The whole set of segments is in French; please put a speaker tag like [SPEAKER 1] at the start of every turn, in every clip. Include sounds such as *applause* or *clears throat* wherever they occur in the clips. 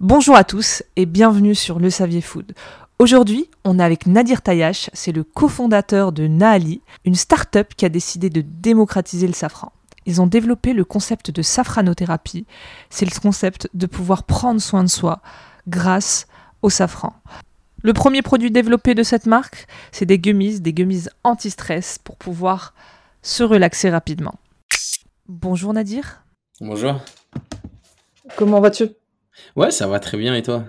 [SPEAKER 1] Bonjour à tous et bienvenue sur Le Savier Food. Aujourd'hui, on est avec Nadir Tayash, c'est le cofondateur de Naali, une start-up qui a décidé de démocratiser le safran. Ils ont développé le concept de safranothérapie, c'est le concept de pouvoir prendre soin de soi grâce au safran. Le premier produit développé de cette marque, c'est des gummies, des gummies anti-stress pour pouvoir se relaxer rapidement. Bonjour Nadir.
[SPEAKER 2] Bonjour.
[SPEAKER 1] Comment vas-tu?
[SPEAKER 2] Ouais, ça va très bien et toi?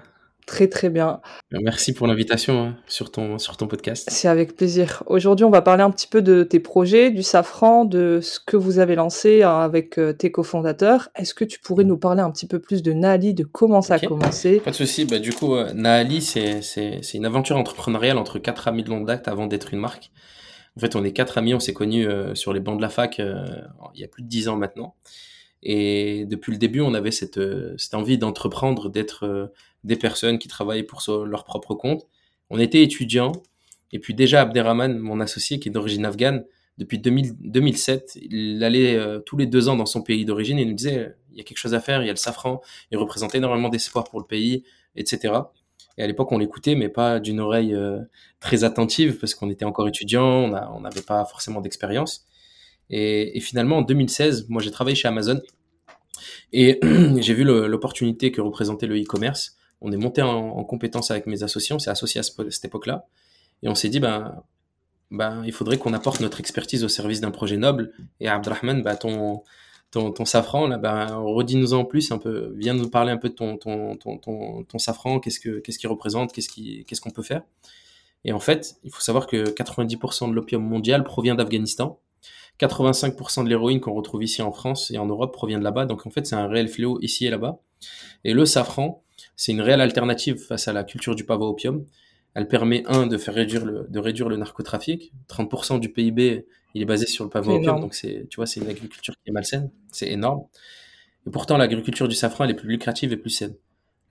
[SPEAKER 1] Très très bien.
[SPEAKER 2] Merci pour l'invitation hein, sur ton, sur ton podcast.
[SPEAKER 1] C'est avec plaisir. Aujourd'hui, on va parler un petit peu de tes projets, du safran, de ce que vous avez lancé euh, avec euh, tes cofondateurs. Est-ce que tu pourrais nous parler un petit peu plus de Naali, de comment ça a commencé?
[SPEAKER 2] Pas de souci. Bah, du coup, euh, Naali, c'est, c'est, c'est une aventure entrepreneuriale entre quatre amis de longue date avant d'être une marque. En fait, on est quatre amis, on s'est connus sur les bancs de la fac il y a plus de dix ans maintenant. Et depuis le début, on avait cette, euh, envie d'entreprendre, d'être euh, des personnes qui travaillaient pour leur propre compte. On était étudiants. Et puis déjà, Abderrahman, mon associé, qui est d'origine afghane, depuis 2007, il allait euh, tous les deux ans dans son pays d'origine et nous disait, il y a quelque chose à faire, il y a le safran, il représente énormément d'espoir pour le pays, etc. Et à l'époque, on l'écoutait, mais pas d'une oreille très attentive, parce qu'on était encore étudiants, on n'avait pas forcément d'expérience. Et, finalement, en 2016, moi j'ai travaillé chez Amazon et *clears throat* j'ai vu l'opportunité que représentait le e-commerce. On est monté en, en, compétence avec mes associés, on s'est associé à, cette époque-là. Et on s'est dit, ben, ben, il faudrait qu'on apporte notre expertise au service d'un projet noble. Et Abdrahman, ben, ton, ton, safran, ben, redis-nous en plus un peu. Viens nous parler un peu de ton, ton, ton, safran, qu'est-ce qu'il ce qu'il représente, qu'est-ce qu'est-ce qu'on peut faire? Et en fait, il faut savoir que 90% de l'opium mondial provient d'Afghanistan. 85% de l'héroïne qu'on retrouve ici en France et en Europe provient de là-bas. Donc en fait, c'est un réel fléau ici et là-bas. Et le safran, c'est une réelle alternative face à la culture du pavot opium. Elle permet, un, de faire réduire le, de réduire le narcotrafic. 30% du PIB, il est basé sur le pavot opium. Donc c'est, tu vois, c'est une agriculture qui est malsaine. C'est énorme. Et pourtant, l'agriculture du safran, elle est plus lucrative et plus saine.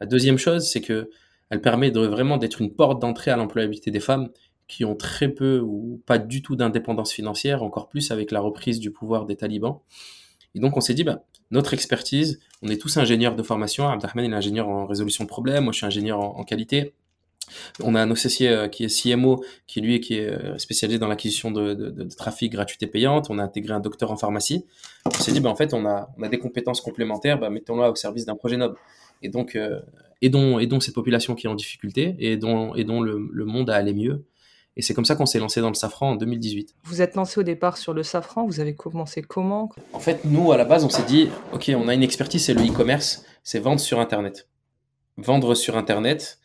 [SPEAKER 2] La deuxième chose, c'est que elle permet de vraiment d'être une porte d'entrée à l'employabilité des femmes qui ont très peu ou pas du tout d'indépendance financière, encore plus avec la reprise du pouvoir des talibans. Et donc on s'est dit, bah, notre expertise, on est tous ingénieurs de formation, Abdelrahman est ingénieur en résolution de problèmes, moi je suis ingénieur en, qualité. On a un associé euh, qui est CMO, qui lui qui est euh, spécialisé dans l'acquisition de, trafic gratuité payante. On a intégré un docteur en pharmacie. On s'est dit, bah, en fait, on a, des compétences complémentaires, bah, mettons-la au service d'un projet noble. Et donc, euh, aidons, aidons cette population qui est en difficulté et dont, et dont le, le monde a allé mieux. Et c'est comme ça qu'on s'est lancé dans le safran en 2018.
[SPEAKER 1] Vous êtes lancé au départ sur le safran, vous avez commencé comment?
[SPEAKER 2] En fait, nous, à la base, on s'est dit, OK, on a une expertise, c'est le e-commerce, c'est vendre sur Internet. Vendre sur Internet.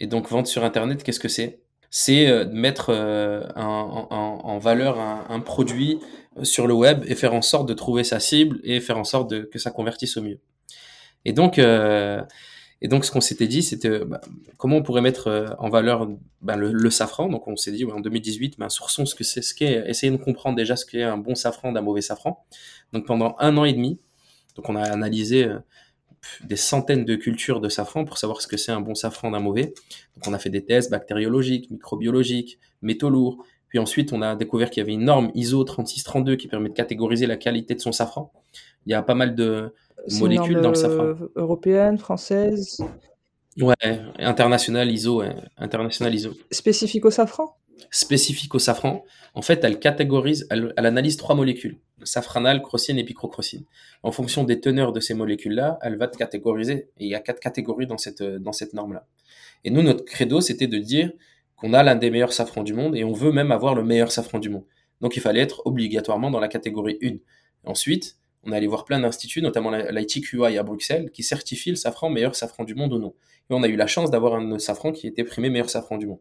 [SPEAKER 2] Et donc, vendre sur Internet, qu'est-ce que c'est? C'est euh, mettre euh, en, valeur un, produit sur le web et faire en sorte de trouver sa cible et faire en sorte de, que ça convertisse au mieux. Et donc, euh, et donc, ce qu'on s'était dit, c'était bah, comment on pourrait mettre euh, en valeur bah, le, safran. Donc, on s'est dit en 2018, bah, sourçons ce que c'est, ce qu'est, essayons de comprendre déjà ce qu'est un bon safran d'un mauvais safran. Donc, pendant un an et demi, donc on a analysé euh, des centaines de cultures de safran pour savoir ce que c'est un bon safran d'un mauvais. Donc, on a fait des tests bactériologiques, microbiologiques, métaux lourds. Puis ensuite, on a découvert qu'il y avait une norme ISO 3632 qui permet de catégoriser la qualité de son safran. Il y a pas mal de, molécules dans le safran. Euh,
[SPEAKER 1] européenne, française
[SPEAKER 2] Ouais, international ISO, international ISO.
[SPEAKER 1] Spécifique au safran?
[SPEAKER 2] Spécifique au safran. En fait, elle catégorise, elle, analyse trois molécules safranal, crocine et picrocrocine. En fonction des teneurs de ces molécules-là, elle va te catégoriser. Et il y a quatre catégories dans cette, dans cette norme-là. Et nous, notre credo, c'était de dire qu'on a l'un des meilleurs safrans du monde et on veut même avoir le meilleur safran du monde. Donc il fallait être obligatoirement dans la catégorie 1. Ensuite, on est allé voir plein d'instituts, notamment l'ITQI à Bruxelles, qui certifie le safran meilleur safran du monde ou non. Et on a eu la chance d'avoir un safran qui était primé meilleur safran du monde.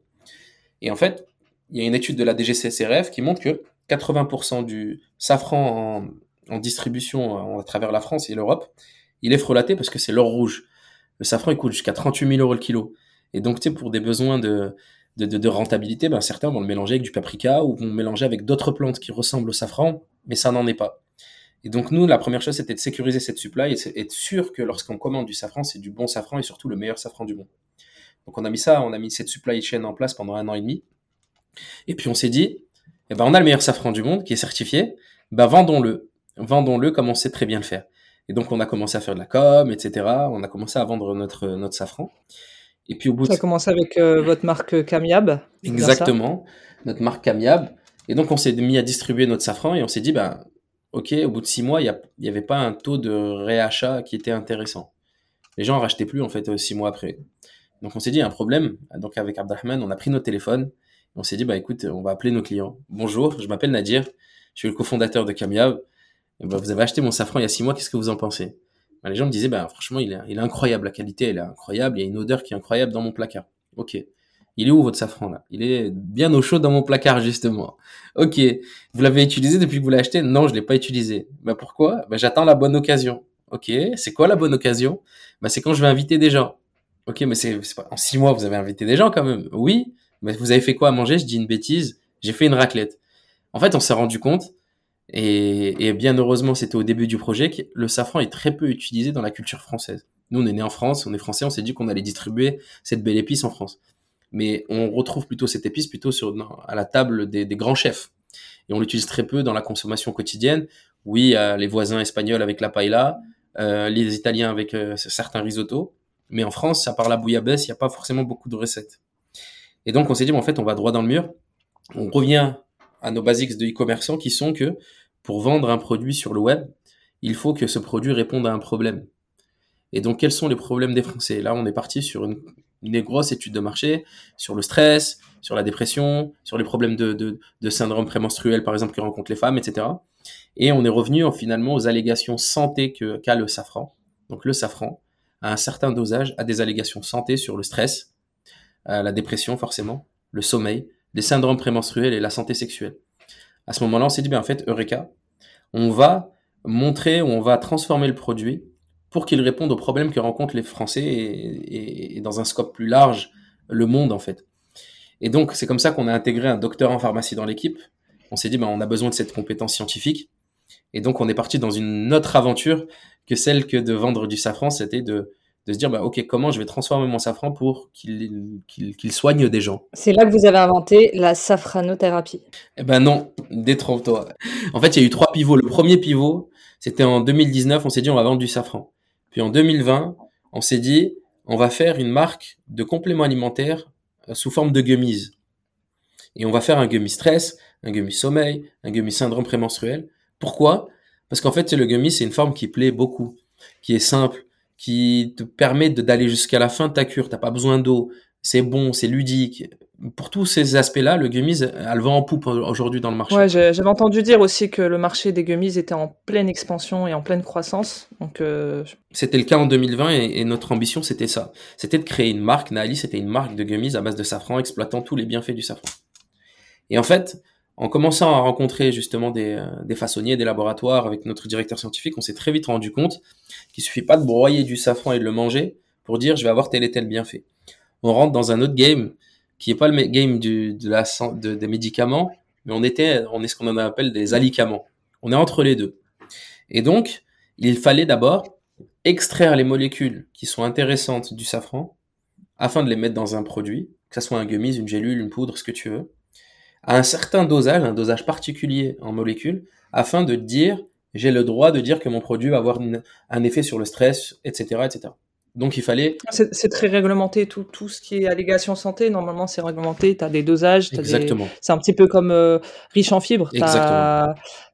[SPEAKER 2] Et en fait, il y a une étude de la DGCSRF qui montre que 80% du safran en, distribution à travers la France et l'Europe, il est frelaté parce que c'est l'or rouge. Le safran, il coûte jusqu'à 38 000 euros le kilo. Et donc, pour des besoins de, de, rentabilité, ben, certains vont le mélanger avec du paprika ou vont le mélanger avec d'autres plantes qui ressemblent au safran, mais ça n'en est pas. Et donc nous, la première chose, c'était de sécuriser cette supply et être sûr que lorsqu'on commande du safran, c'est du bon safran et surtout le meilleur safran du monde. Donc on a mis ça, on a mis cette supply chain en place pendant un an et demi. Et puis on s'est dit, eh ben on a le meilleur safran du monde qui est certifié, ben vendons-le, vendons-le comme on sait très bien le faire. Et donc, on a commencé à faire de la com, etc. On a commencé à vendre notre, notre safran.
[SPEAKER 1] Et puis, au bout Ça a commencé avec euh, votre marque Camiab.
[SPEAKER 2] Exactement, notre marque Camiab. Et donc, on s'est mis à distribuer notre safran et on s'est dit, bah, OK, au bout de six mois, il n'y avait pas un taux de réachat qui était intéressant. Les gens rachetaient plus, en fait, euh, six mois après. Donc, on s'est dit, il y a un problème. Donc, avec Abdelrahman, on a pris notre téléphone. On s'est dit, bah, écoute, on va appeler nos clients. Bonjour, je m'appelle Nadir. Je suis le cofondateur de Camiab. Bah, vous avez acheté mon safran il y a six mois, qu'est-ce que vous en pensez? Bah, Les gens me disaient, bah, franchement, il est, il est incroyable, la qualité, elle est incroyable, il y a une odeur qui est incroyable dans mon placard. Ok. Il est où votre safran là? Il est bien au chaud dans mon placard justement. Ok. Vous l'avez utilisé depuis que vous l'avez acheté Non, je l'ai pas utilisé. Bah pourquoi? Bah, J'attends la bonne occasion. Ok. C'est quoi la bonne occasion? Bah c'est quand je vais inviter des gens. Ok, mais c'est pas en six mois vous avez invité des gens quand même. Oui. Mais vous avez fait quoi à manger? Je dis une bêtise. J'ai fait une raclette. En fait, on s'est rendu compte et, bien heureusement, c'était au début du projet que le safran est très peu utilisé dans la culture française. Nous, on est né en France, on est français, on s'est dit qu'on allait distribuer cette belle épice en France. Mais on retrouve plutôt cette épice plutôt sur, à la table des, grands chefs. Et on l'utilise très peu dans la consommation quotidienne. Oui, les voisins espagnols avec la paella, euh, les Italiens avec euh, certains risottos. Mais en France, ça part la bouillabaisse, il n'y a pas forcément beaucoup de recettes. Et donc, on s'est dit, en fait, on va droit dans le mur. On revient à nos basics de e-commerçant qui sont que pour vendre un produit sur le web, il faut que ce produit réponde à un problème. Et donc, quels sont les problèmes des Français? Là, on est parti sur une, grosse étude de marché sur le stress, sur la dépression, sur les problèmes de, syndrome prémenstruel, par exemple, que rencontrent les femmes, etc. Et on est revenu finalement aux allégations santé qu'a le safran. Donc, le safran, à un certain dosage, a des allégations santé sur le stress, euh, la dépression, forcément, le sommeil, les syndromes prémenstruels et la santé sexuelle. À ce moment-là, on s'est dit, bien, en fait, Eureka, on va montrer, on va transformer le produit pour qu'il réponde aux problèmes que rencontrent les Français et, dans un scope plus large, le monde, en fait. Et donc, c'est comme ça qu'on a intégré un docteur en pharmacie dans l'équipe. On s'est dit, ben, on a besoin de cette compétence scientifique. Et donc, on est parti dans une autre aventure que celle que de vendre du safran, c'était de, de se dire, bah, OK, comment je vais transformer mon safran pour qu'il qu'il soigne des gens?
[SPEAKER 1] C'est là que vous avez inventé la safranothérapie.
[SPEAKER 2] Eh ben non, détrompe-toi. En fait, il y a eu trois pivots. Le premier pivot, c'était en 2019, on s'est dit, on va vendre du safran. Puis en 2020, on s'est dit, on va faire une marque de compléments alimentaires euh, sous forme de gummies. Et on va faire un gummy stress, un gummy sommeil, un gummy syndrome prémenstruel. Pourquoi? Parce qu'en fait, le gummy, c'est une forme qui plaît beaucoup, qui est simple, qui te permet d'aller jusqu'à la fin de ta cure. T'as pas besoin d'eau. C'est bon, c'est ludique. Pour tous ces aspects-là, le gummies elle va en poupe aujourd'hui dans le marché.
[SPEAKER 1] Ouais, j'avais entendu dire aussi que le marché des gummies était en pleine expansion et en pleine croissance. Donc, euh,
[SPEAKER 2] C'était le cas en 2020 et, notre ambition, c'était ça. C'était de créer une marque. Naali, c'était une marque de gummies à base de safran, exploitant tous les bienfaits du safran. Et en fait, en commençant à rencontrer justement des, euh, des, façonniers, des laboratoires avec notre directeur scientifique, on s'est très vite rendu compte qu'il suffit pas de broyer du safran et de le manger pour dire je vais avoir tel et tel bienfait. On rentre dans un autre game qui est pas le game du, des médicaments, mais on était, on est ce qu'on appelle des alicaments. On est entre les deux. Et donc, il fallait d'abord extraire les molécules qui sont intéressantes du safran afin de les mettre dans un produit, que ce soit un gummies, une gélule, une poudre, ce que tu veux à un certain dosage, un dosage particulier en molécules, afin de dire j'ai le droit de dire que mon produit va avoir un effet sur le stress, etc., etc. Donc il fallait.
[SPEAKER 1] C'est très réglementé, tout, tout ce qui est allégation santé, normalement c'est réglementé, tu as des dosages.
[SPEAKER 2] Exactement.
[SPEAKER 1] C'est un petit peu comme euh, riche en fibres. Exactement.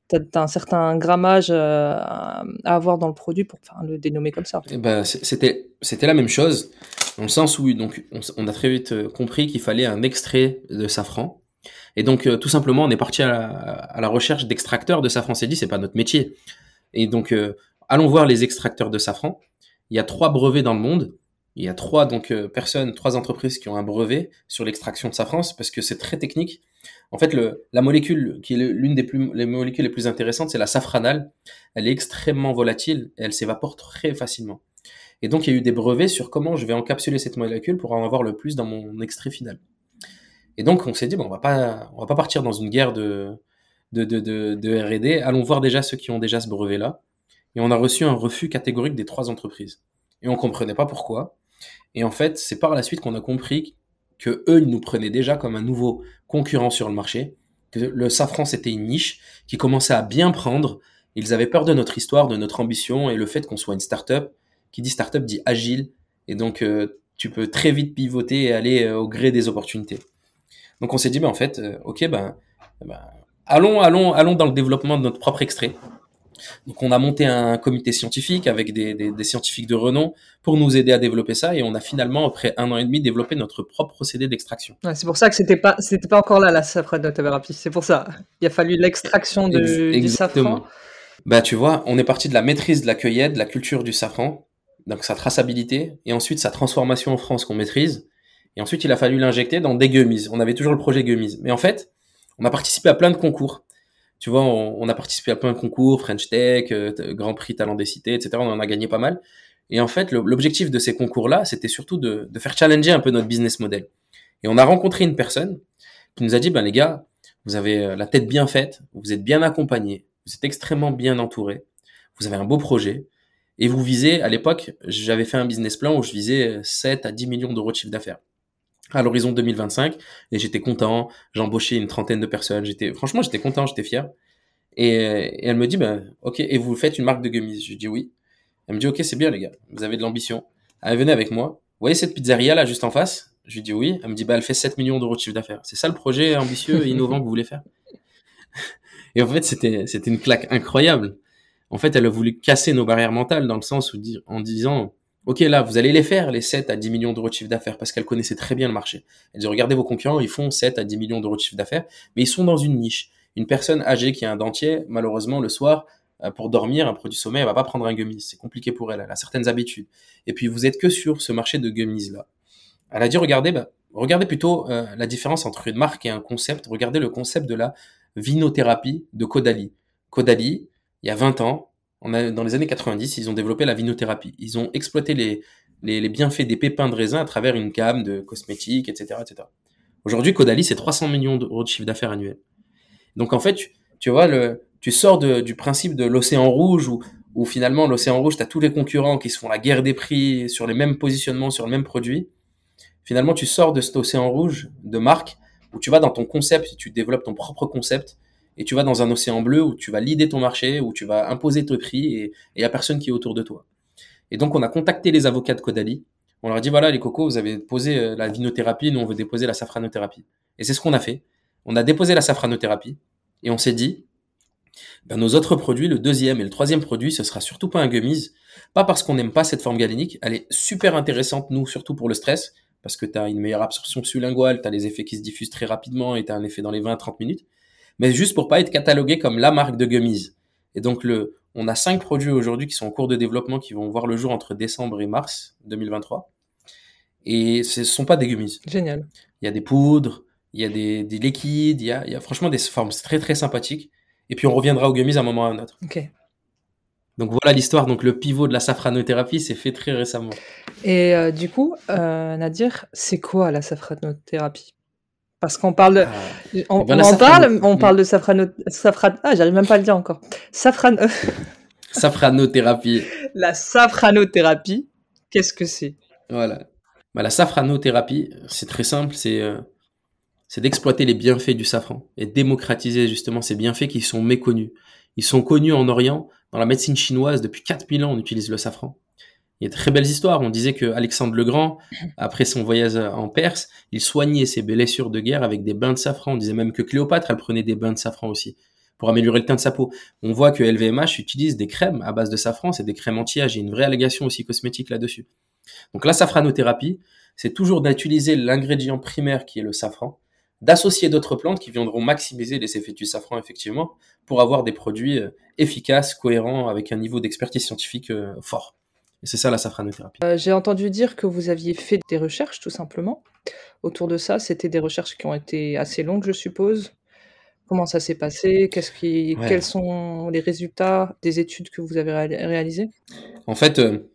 [SPEAKER 1] Tu as, un certain grammage euh, à avoir dans le produit pour le dénommer comme ça.
[SPEAKER 2] Eh ben, C'était la même chose, dans le sens où donc, on, on a très vite euh, compris qu'il fallait un extrait de safran et donc, euh, tout simplement, on est parti à la, recherche d'extracteurs de safran. C'est dit, c'est pas notre métier. Et donc, allons voir les extracteurs de safran. Il y a trois brevets dans le monde. Il y a trois donc euh, personnes, trois entreprises qui ont un brevet sur l'extraction de safran parce que c'est très technique. En fait, la molécule qui est l'une des plus, les molécules les plus intéressantes, c'est la safranale. Elle est extrêmement volatile et elle s'évapore très facilement. Et donc, il y a eu des brevets sur comment je vais encapsuler cette molécule pour en avoir le plus dans mon extrait final. Et donc, on s'est dit, bon, on va pas, on va pas partir dans une guerre de, de, de, de, R&D. Allons voir déjà ceux qui ont déjà ce brevet-là. Et on a reçu un refus catégorique des trois entreprises. Et on comprenait pas pourquoi. Et en fait, c'est par la suite qu'on a compris que eux, ils nous prenaient déjà comme un nouveau concurrent sur le marché, que le safran c'était une niche qui commençait à bien prendre Ils avaient peur de notre histoire, de notre ambition et le fait qu'on soit une start-up. Qui dit start-up dit agile. Et donc, euh, tu peux très vite pivoter et aller euh, au gré des opportunités. Donc, on s'est dit, ben, en fait, euh, ok, ben, ben, allons, allons, allons dans le développement de notre propre extrait. Donc, on a monté un comité scientifique avec des, des, des, scientifiques de renom pour nous aider à développer ça. Et on a finalement, après un an et demi, développé notre propre procédé d'extraction.
[SPEAKER 1] Ouais, c'est pour ça que c'était pas, c'était pas encore là la safranothérapie. C'est pour ça. Il a fallu l'extraction du safran.
[SPEAKER 2] Bah, tu vois, on est parti de la maîtrise de la cueillette, de la culture du safran, donc sa traçabilité, et ensuite sa transformation en France qu'on maîtrise. Et ensuite, il a fallu l'injecter dans des gummies. On avait toujours le projet gummies. Mais en fait, on a participé à plein de concours tu vois, on, a participé à plein de concours, French Tech, euh, Grand Prix Talent des Cités, etc. On en a gagné pas mal. Et en fait, l'objectif de ces concours-là, c'était surtout de, faire challenger un peu notre business model. Et on a rencontré une personne qui nous a dit, ben les gars, vous avez euh, la tête bien faite, vous êtes bien accompagnés, vous êtes extrêmement bien entourés, vous avez un beau projet, et vous visez, à l'époque, j'avais fait un business plan où je visais 7 à 10 millions d'euros de chiffre d'affaires à l'horizon 2025 et j'étais content. J'ai embauché une trentaine de personnes. J'étais franchement j'étais content, j'étais fier. Et, elle me dit ben ok et vous faites une marque de gummies? Je dis oui. Elle me dit ok c'est bien les gars, vous avez de l'ambition. Elle venait avec moi. Vous voyez cette pizzeria là juste en face? Je lui dis oui. Elle me dit bah elle fait 7 millions d'euros de chiffre d'affaires. C'est ça le projet ambitieux et innovant que vous voulez faire? *laughs* Et en fait c'était c'était une claque incroyable. En fait elle a voulu casser nos barrières mentales dans le sens où en disant Ok, là, vous allez les faire, les 7 à 10 millions d'euros de chiffre d'affaires, parce qu'elle connaissait très bien le marché. Elle dit, regardez vos concurrents, ils font 7 à 10 millions d'euros de chiffre d'affaires, mais ils sont dans une niche. Une personne âgée qui a un dentier, malheureusement, le soir, euh, pour dormir, un produit sommeil, elle va pas prendre un gummies. C'est compliqué pour elle. Elle a certaines habitudes. Et puis, vous êtes que sur ce marché de gummies là. Elle a dit, regardez, bah, regardez plutôt euh, la différence entre une marque et un concept. Regardez le concept de la vinothérapie de Caudalie. Caudalie, il y a 20 ans, dans les années 90, ils ont développé la vinothérapie. Ils ont exploité les, bienfaits des pépins de raisin à travers une gamme de cosmétiques, etc. etc. Aujourd'hui, Caudalie, c'est 300 millions d'euros de chiffre d'affaires annuel. Donc en fait, tu, vois, tu sors du principe de l'océan rouge où, où finalement l'océan rouge, tu as tous les concurrents qui se font la guerre des prix sur les mêmes positionnements, sur le même produit. Finalement, tu sors de cet océan rouge de marque où tu vas dans ton concept, tu développes ton propre concept et tu vas dans un océan bleu où tu vas leader ton marché, où tu vas imposer tes prix et il n'y a personne qui est autour de toi. Et donc, on a contacté les avocats de Caudalie. On leur a dit, voilà, les cocos, vous avez posé euh, la vinothérapie, nous, on veut déposer la safranothérapie. Et c'est ce qu'on a fait. On a déposé la safranothérapie et on s'est dit, ben, nos autres produits, le deuxième et le troisième produit, ce sera surtout pas un gummies. Pas parce qu'on n'aime pas cette forme galénique. Elle est super intéressante, nous, surtout pour le stress, parce que tu as une meilleure absorption sublinguale, tu as les effets qui se diffusent très rapidement et tu as un effet dans les 20-30 minutes mais juste pour pas être catalogué comme la marque de gummies. Et donc le, on a cinq produits aujourd'hui qui sont en cours de développement qui vont voir le jour entre décembre et mars 2023. Et ce ne sont pas des gummies.
[SPEAKER 1] Génial.
[SPEAKER 2] Il y a des poudres, il y a des, des liquides, il y a, il y a franchement des formes très très sympathiques. Et puis on reviendra aux gummies à un moment ou à un autre.
[SPEAKER 1] Ok.
[SPEAKER 2] Donc voilà l'histoire. Donc le pivot de la safranothérapie s'est fait très récemment.
[SPEAKER 1] Et euh, du coup, euh, Nadir, c'est quoi la safranothérapie? Parce qu'on parle, de, on, ben, on en parle, on parle de safrano, safran, ah, j'arrive même pas à le dire encore. Safran, *laughs*
[SPEAKER 2] safranothérapie.
[SPEAKER 1] La safranothérapie, qu'est-ce que c'est?
[SPEAKER 2] Voilà. Bah, la safranothérapie, c'est très simple, c'est euh, c'est d'exploiter les bienfaits du safran et démocratiser justement ces bienfaits qui sont méconnus. Ils sont connus en Orient, dans la médecine chinoise, depuis 4000 ans, on utilise le safran. Il y a de très belles histoires. On disait que Alexandre le Grand, après son voyage en Perse, il soignait ses blessures de guerre avec des bains de safran. On disait même que Cléopâtre, elle prenait des bains de safran aussi pour améliorer le teint de sa peau. On voit que LVMH utilise des crèmes à base de safran, c'est des crèmes anti-âge. Il y a une vraie allégation aussi cosmétique là-dessus. Donc la safranothérapie, c'est toujours d'utiliser l'ingrédient primaire qui est le safran, d'associer d'autres plantes qui viendront maximiser les effets du safran effectivement pour avoir des produits euh, efficaces, cohérents, avec un niveau d'expertise scientifique euh, fort. Et c'est ça la safranothérapie.
[SPEAKER 1] Euh, j'ai entendu dire que vous aviez fait des recherches tout simplement autour de ça. C'était des recherches qui ont été assez longues, je suppose. Comment ça s'est passé? Qui, Quels sont les résultats des études que vous avez réalisées?
[SPEAKER 2] En fait, euh,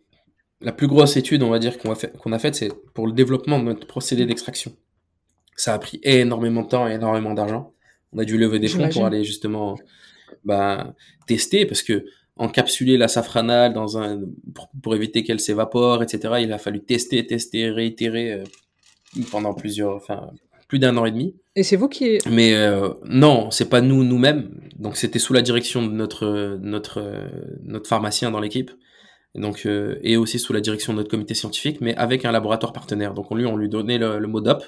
[SPEAKER 2] la plus grosse étude, on va dire, qu'on a, fait, qu'on a faite, c'est pour le développement de notre procédé d'extraction. Ça a pris énormément de temps et énormément d'argent. On a dû lever des fonds pour aller justement bah, tester parce que encapsuler la safranale dans un pour, éviter qu'elle s'évapore, etc. Il a fallu tester, tester, réitérer euh, pendant plusieurs, enfin plus d'un an et demi.
[SPEAKER 1] Et c'est vous qui.
[SPEAKER 2] Mais euh, non, c'est pas nous nous-mêmes. Donc c'était sous la direction de notre notre notre pharmacien dans l'équipe. Donc euh, et aussi sous la direction de notre comité scientifique, mais avec un laboratoire partenaire. Donc on lui on lui donnait le, le mot DOP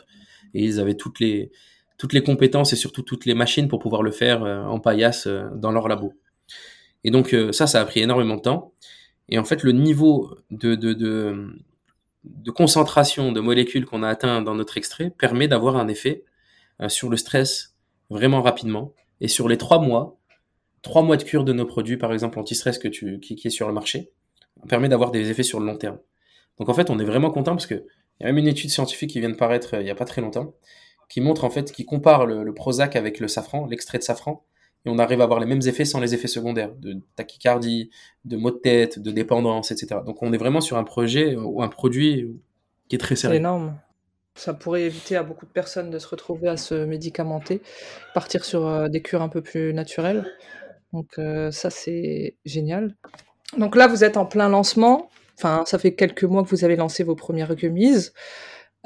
[SPEAKER 2] et ils avaient toutes les toutes les compétences et surtout toutes les machines pour pouvoir le faire euh, en paillasse euh, dans leur labo. Et donc ça, ça a pris énormément de temps. Et en fait, le niveau de, concentration de molécules qu'on a atteint dans notre extrait permet d'avoir un effet euh, sur le stress vraiment rapidement. Et sur les trois mois, trois mois de cure de nos produits, par exemple anti-stress qui, est sur le marché, permet d'avoir des effets sur le long terme. Donc en fait, on est vraiment content parce que il y a même une étude scientifique qui vient de paraître euh, il n'y a pas très longtemps, qui montre en fait, qui compare le, le Prozac avec le safran, l'extrait de safran, et on arrive à avoir les mêmes effets sans les effets secondaires, de tachycardie, de maux de tête, de dépendance, etc. Donc on est vraiment sur un projet ou un produit qui est très sérieux.
[SPEAKER 1] C'est énorme. Ça pourrait éviter à beaucoup de personnes de se retrouver à se médicamenter, partir sur euh, des cures un peu plus naturelles. Donc euh, ça c'est génial. Donc là vous êtes en plein lancement. Enfin ça fait quelques mois que vous avez lancé vos premières gummies.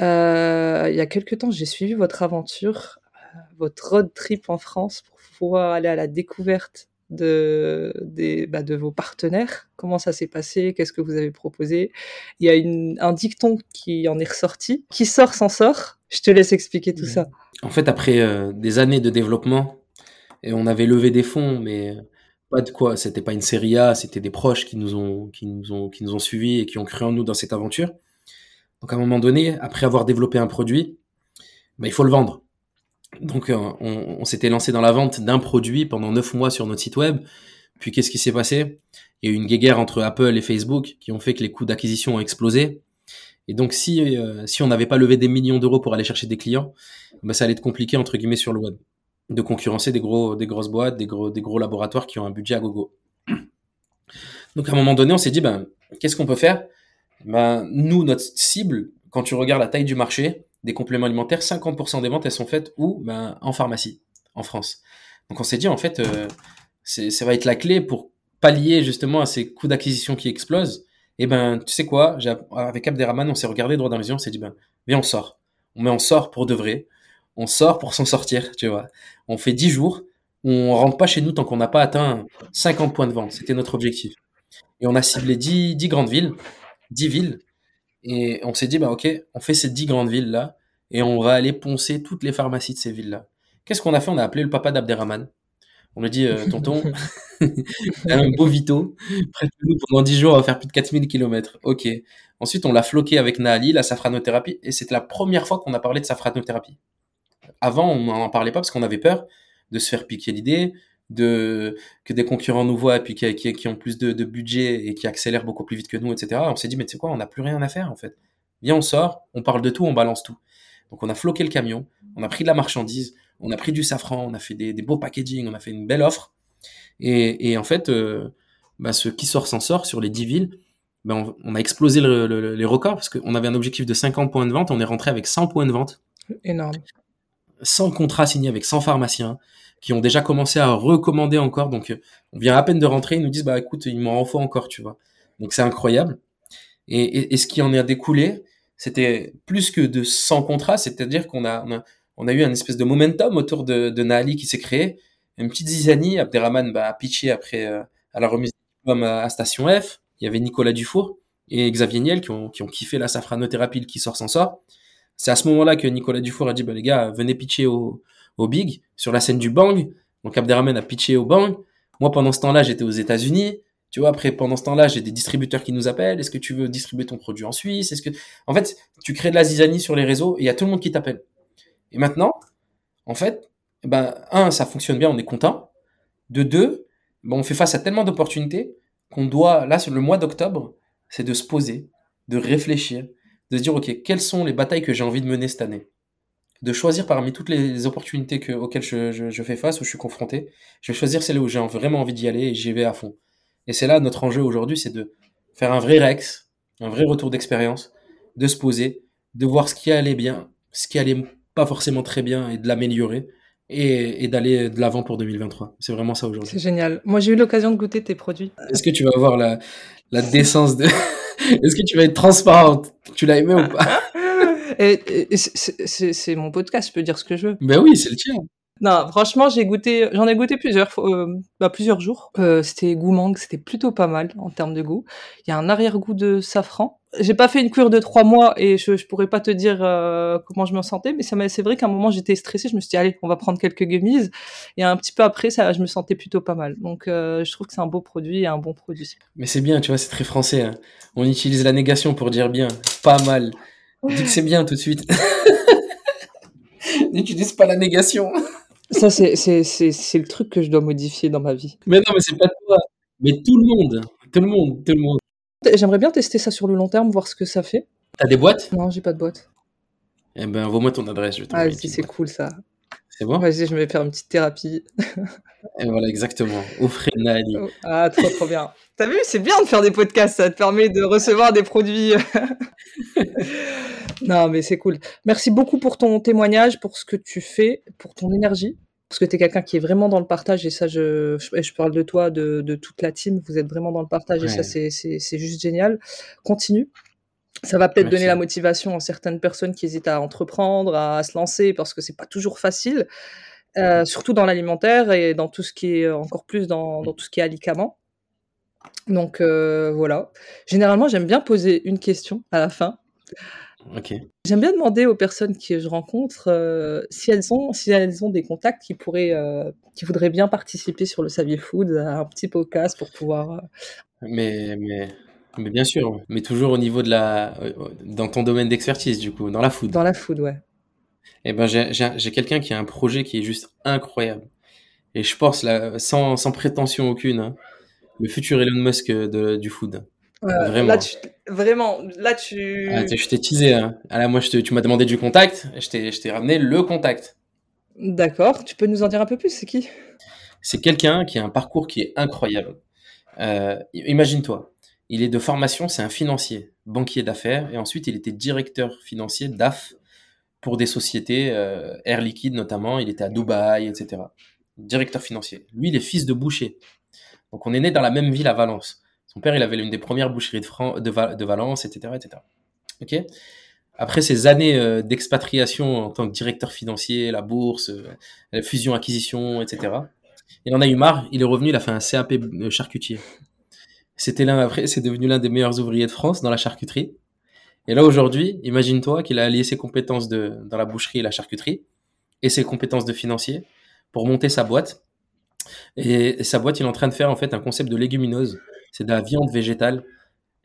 [SPEAKER 1] Euh, il y a quelques temps j'ai suivi votre aventure, euh, votre road trip en France pour pouvoir aller à la découverte de, des, bah, de vos partenaires. Comment ça s'est passé? Qu'est-ce que vous avez proposé? Il y a une, un dicton qui en est ressorti. Qui sort s'en sort. Je te laisse expliquer tout ça.
[SPEAKER 2] En fait, après euh, des années de développement, et on avait levé des fonds, mais pas de quoi. C'était pas une série A, c'était des proches qui nous ont, qui nous ont, qui nous ont suivis et qui ont cru en nous dans cette aventure. Donc à un moment donné, après avoir développé un produit, bah, il faut le vendre. Donc euh, on, s'était lancé dans la vente d'un produit pendant neuf mois sur notre site web. Puis qu'est-ce qui s'est passé? Il y a eu une guéguerre entre Apple et Facebook qui ont fait que les coûts d'acquisition ont explosé. Et donc si euh, on n'avait pas levé des millions d'euros pour aller chercher des clients, bah, ça allait être compliqué entre guillemets sur le web de concurrencer des gros des grosses boîtes, des gros des gros laboratoires qui ont un budget à gogo. Donc à un moment donné, on s'est dit ben qu'est-ce qu'on peut faire? Ben nous notre cible quand tu regardes la taille du marché, des compléments alimentaires, 50% des ventes, elles sont faites où? Ben, En pharmacie, en France. Donc on s'est dit, en fait, euh, ça va être la clé pour pallier justement à ces coûts d'acquisition qui explosent. Et ben, tu sais quoi, avec Abderrahman, on s'est regardé droit dans les yeux, on s'est dit, ben, on sort. On met on sort pour de vrai. On sort pour s'en sortir, tu vois. On fait 10 jours, on rentre pas chez nous tant qu'on n'a pas atteint 50 points de vente. C'était notre objectif. Et on a ciblé 10, 10 grandes villes, 10 villes, et on s'est dit, bah, ok, on fait ces 10 grandes villes-là et on va aller poncer toutes les pharmacies de ces villes-là. Qu'est-ce qu'on a fait? On a appelé le papa d'Abderrahman. On lui a dit, euh, *laughs* tonton, *laughs* un beau vito, prête nous pendant 10 jours, on va faire plus de 4000 km. Ok. Ensuite, on l'a floqué avec Naali, la safranothérapie, et c'était la première fois qu'on a parlé de safranothérapie. Avant, on n'en parlait pas parce qu'on avait peur de se faire piquer l'idée, de que des concurrents nous voient et puis qui, ont plus de, budget et qui accélèrent beaucoup plus vite que nous, etc. On s'est dit, mais tu sais quoi, on n'a plus rien à faire en fait. Viens, on sort, on parle de tout, on balance tout. Donc on a floqué le camion, on a pris de la marchandise, on a pris du safran, on a fait des, beaux packaging, on a fait une belle offre. Et, en fait, euh, bah, ce qui sort s'en sort sur les 10 villes, bah, on, a explosé le, le, les records parce qu'on avait un objectif de 50 points de vente, on est rentré avec 100 points de vente.
[SPEAKER 1] Énorme.
[SPEAKER 2] 100 contrats signés avec 100 pharmaciens qui ont déjà commencé à recommander encore. Donc, on vient à peine de rentrer, ils nous disent, bah écoute, il m'en faut encore, tu vois. Donc, c'est incroyable. Et, et, ce qui en est découlé, c'était plus que de 100 contrats, c'est-à-dire qu'on a, on a, a, eu un espèce de momentum autour de, de Naali qui s'est créé. Une petite zizanie, Abderrahman bah, a pitché après euh, à la remise de à, à Station F. Il y avait Nicolas Dufour et Xavier Niel qui ont, qui ont kiffé la safranothérapie qui sort sans sort. C'est à ce moment-là que Nicolas Dufour a dit, bah, les gars, venez pitcher au, Big, sur la scène du Bang. Donc Abderrahman a pitché au Bang. Moi, pendant ce temps-là, j'étais aux États-Unis. Tu vois, après, pendant ce temps-là, j'ai des distributeurs qui nous appellent. Est-ce que tu veux distribuer ton produit en Suisse? Est-ce que, en fait, tu crées de la zizanie sur les réseaux et il y a tout le monde qui t'appelle. Et maintenant, en fait, ben, un, ça fonctionne bien, on est content. De deux, ben, on fait face à tellement d'opportunités qu'on doit, là, sur le mois d'octobre, c'est de se poser, de réfléchir, de se dire, OK, quelles sont les batailles que j'ai envie de mener cette année? de choisir parmi toutes les opportunités que, auxquelles je, je, je, fais face, où je suis confronté, je vais choisir celles où j'ai vraiment envie d'y aller et j'y vais à fond. Et c'est là notre enjeu aujourd'hui, c'est de faire un vrai Rex, un vrai retour d'expérience, de se poser, de voir ce qui allait bien, ce qui allait pas forcément très bien et de l'améliorer et, et d'aller de l'avant pour 2023. C'est vraiment ça aujourd'hui.
[SPEAKER 1] C'est génial. Moi, j'ai eu l'occasion de goûter tes produits.
[SPEAKER 2] Est-ce que tu vas avoir la, la décence de... *laughs* Est-ce que tu vas être transparente? Tu l'as aimé ou pas? *laughs*
[SPEAKER 1] C'est mon podcast, je peux dire ce que je veux.
[SPEAKER 2] Ben oui, c'est le tien.
[SPEAKER 1] Non, franchement, j'ai goûté, j'en ai goûté plusieurs, euh, bah, plusieurs jours. Euh, c'était goût mangue, c'était plutôt pas mal en termes de goût. Il y a un arrière-goût de safran. J'ai pas fait une cure de trois mois et je, je pourrais pas te dire euh, comment je me sentais, mais ça c'est vrai qu'à un moment j'étais stressée. Je me suis dit allez, on va prendre quelques gummies. Et un petit peu après, ça, je me sentais plutôt pas mal. Donc, euh, je trouve que c'est un beau produit et un bon produit.
[SPEAKER 2] Mais c'est bien, tu vois, c'est très français. Hein. On utilise la négation pour dire bien, pas mal. Dis que c'est bien tout de suite. *laughs* N'utilise pas la négation.
[SPEAKER 1] Ça, c'est, c'est, c'est, c'est le truc que je dois modifier dans ma vie.
[SPEAKER 2] Mais non, mais c'est pas toi. Mais tout le monde. Tout le monde. Tout le monde.
[SPEAKER 1] J'aimerais bien tester ça sur le long terme, voir ce que ça fait.
[SPEAKER 2] T'as des boîtes?
[SPEAKER 1] Non, j'ai pas de boîte.
[SPEAKER 2] Eh ben, envoie-moi ton adresse. Je
[SPEAKER 1] ah, si, c'est cool ça.
[SPEAKER 2] C'est bon?
[SPEAKER 1] Vas-y, je vais faire une petite thérapie.
[SPEAKER 2] Et voilà, exactement. Offrez Nali.
[SPEAKER 1] Oh, ah, trop, trop bien. T'as vu, c'est bien de faire des podcasts, ça te permet de recevoir des produits. *laughs* non, mais c'est cool. Merci beaucoup pour ton témoignage, pour ce que tu fais, pour ton énergie parce que tu es quelqu'un qui est vraiment dans le partage et ça, je, je, parle de toi, de, de, toute la team, vous êtes vraiment dans le partage et ça, c'est juste génial. Continue. Ça va peut-être donner la motivation à certaines personnes qui hésitent à entreprendre, à, se lancer, parce que c'est pas toujours facile, euh, surtout dans l'alimentaire et dans tout ce qui est encore plus dans, dans tout ce qui est alicament. Donc euh, voilà. Généralement, j'aime bien poser une question à la fin. J'aime bien demander aux personnes que je rencontre euh, si elles ont si elles ont des contacts qui pourraient euh, qui voudraient bien participer sur le Savier Food à un petit podcast pour pouvoir. Euh,
[SPEAKER 2] mais mais mais bien sûr, mais toujours au niveau de la dans ton domaine d'expertise du coup, dans la food.
[SPEAKER 1] Dans la food, ouais.
[SPEAKER 2] Eh ben j'ai quelqu'un qui a un projet qui est juste incroyable et je pense là sans sans prétention aucune, hein, le futur Elon Musk de, du food
[SPEAKER 1] vraiment. Là, tu, vraiment, là, tu.
[SPEAKER 2] Ah, je t'ai teasé. Hein. Ah, moi, je tu m'as demandé du contact. Je t'ai ramené le contact.
[SPEAKER 1] D'accord. Tu peux nous en dire un peu plus? C'est qui?
[SPEAKER 2] C'est quelqu'un qui a un parcours qui est incroyable. Euh, Imagine-toi. Il est de formation, c'est un financier, banquier d'affaires, et ensuite il était directeur financier d'AF pour des sociétés, euh, Air Liquide notamment, il était à Dubaï, etc. Directeur financier. Lui, il est fils de boucher. Donc on est né dans la même ville à Valence. Son père, il avait l'une des premières boucheries de, de, Valence, etc., etc. Ok? Après ces années euh, d'expatriation en tant que directeur financier, la bourse, euh, la fusion-acquisition, etc., il en a eu marre. Il est revenu, il a fait un CAP charcutier. C'était l'un après, c'est devenu l'un des meilleurs ouvriers de France dans la charcuterie. Et là aujourd'hui, imagine-toi qu'il a allié ses compétences de, dans la boucherie et la charcuterie et ses compétences de financier pour monter sa boîte. Et, sa boîte, il est en train de faire en fait un concept de légumineuse c'est de la viande végétale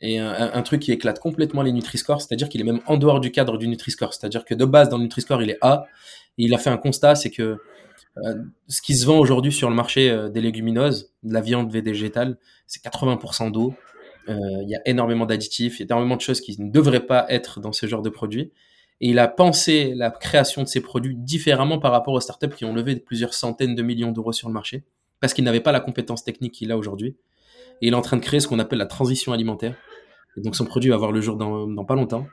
[SPEAKER 2] et un, truc qui éclate complètement les Nutri-Score, c'est-à-dire qu'il est même en dehors du cadre du Nutri-Score. C'est-à-dire que de base, dans le Nutri-Score, il est A. Il a fait un constat, c'est que euh, ce qui se vend aujourd'hui sur le marché euh, des légumineuses, de la viande végétale, c'est 80% d'eau. Euh, il y a énormément d'additifs, il y a énormément de choses qui ne devraient pas être dans ce genre de produits. Et il a pensé la création de ces produits différemment par rapport aux startups qui ont levé plusieurs centaines de millions d'euros sur le marché, parce qu'il n'avait pas la compétence technique qu'il a aujourd'hui. Et il est en train de créer ce qu'on appelle la transition alimentaire. Et donc son produit va voir le jour dans, pas longtemps.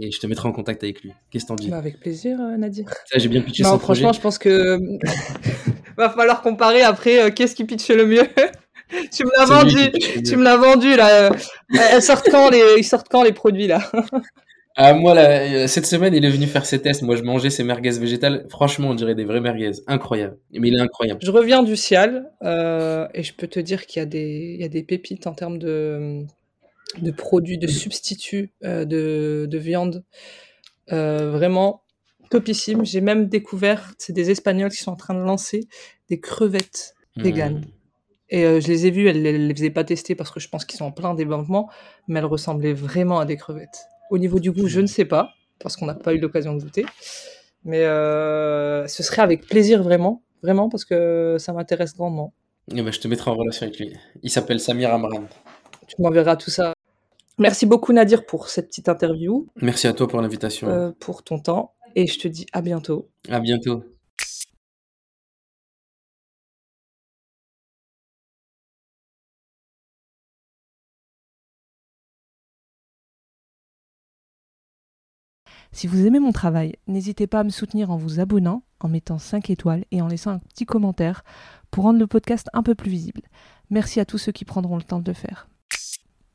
[SPEAKER 2] Et je te mettrai en contact avec lui. Qu'est-ce que t'en dis?
[SPEAKER 1] Bah, Avec plaisir, euh, Nadir.
[SPEAKER 2] j'ai bien pitché non,
[SPEAKER 1] franchement, je pense que *laughs* va falloir comparer après euh, qu'est-ce qui pitche le mieux. *laughs* tu me l'as vendu, tu me l'as vendu là. Ils sortent quand les, ils sortent quand les produits là? *laughs*
[SPEAKER 2] Ah, moi, là, cette semaine, il est venu faire ses tests. Moi, je mangeais ses merguez végétales. Franchement, on dirait des vraies merguez. Incroyable. Mais il est incroyable.
[SPEAKER 1] Je reviens du Cial euh, et je peux te dire qu'il y, a des, il y a des pépites en termes de, de produits, de substituts euh, de, de, viande. Euh, vraiment topissime. J'ai même découvert, c'est des Espagnols qui sont en train de lancer des crevettes mmh. véganes. Et euh, je les ai vues, elles ne les faisaient pas tester parce que je pense qu'ils sont en plein développement, mais elles ressemblaient vraiment à des crevettes. Au niveau du goût, je ne sais pas, parce qu'on n'a pas eu l'occasion de goûter. Mais euh, ce serait avec plaisir, vraiment. Vraiment, parce que ça m'intéresse grandement.
[SPEAKER 2] Eh ben, je te mettrai en relation avec lui. Il s'appelle Samir Amran.
[SPEAKER 1] Tu m'enverras tout ça. Merci beaucoup, Nadir, pour cette petite interview.
[SPEAKER 2] Merci à toi pour l'invitation.
[SPEAKER 1] Euh, pour ton temps. Et je te dis à bientôt.
[SPEAKER 2] À bientôt.
[SPEAKER 1] Si vous aimez mon travail, n'hésitez pas à me soutenir en vous abonnant, en mettant 5 étoiles et en laissant un petit commentaire pour rendre le podcast un peu plus visible. Merci à tous ceux qui prendront le temps de le faire.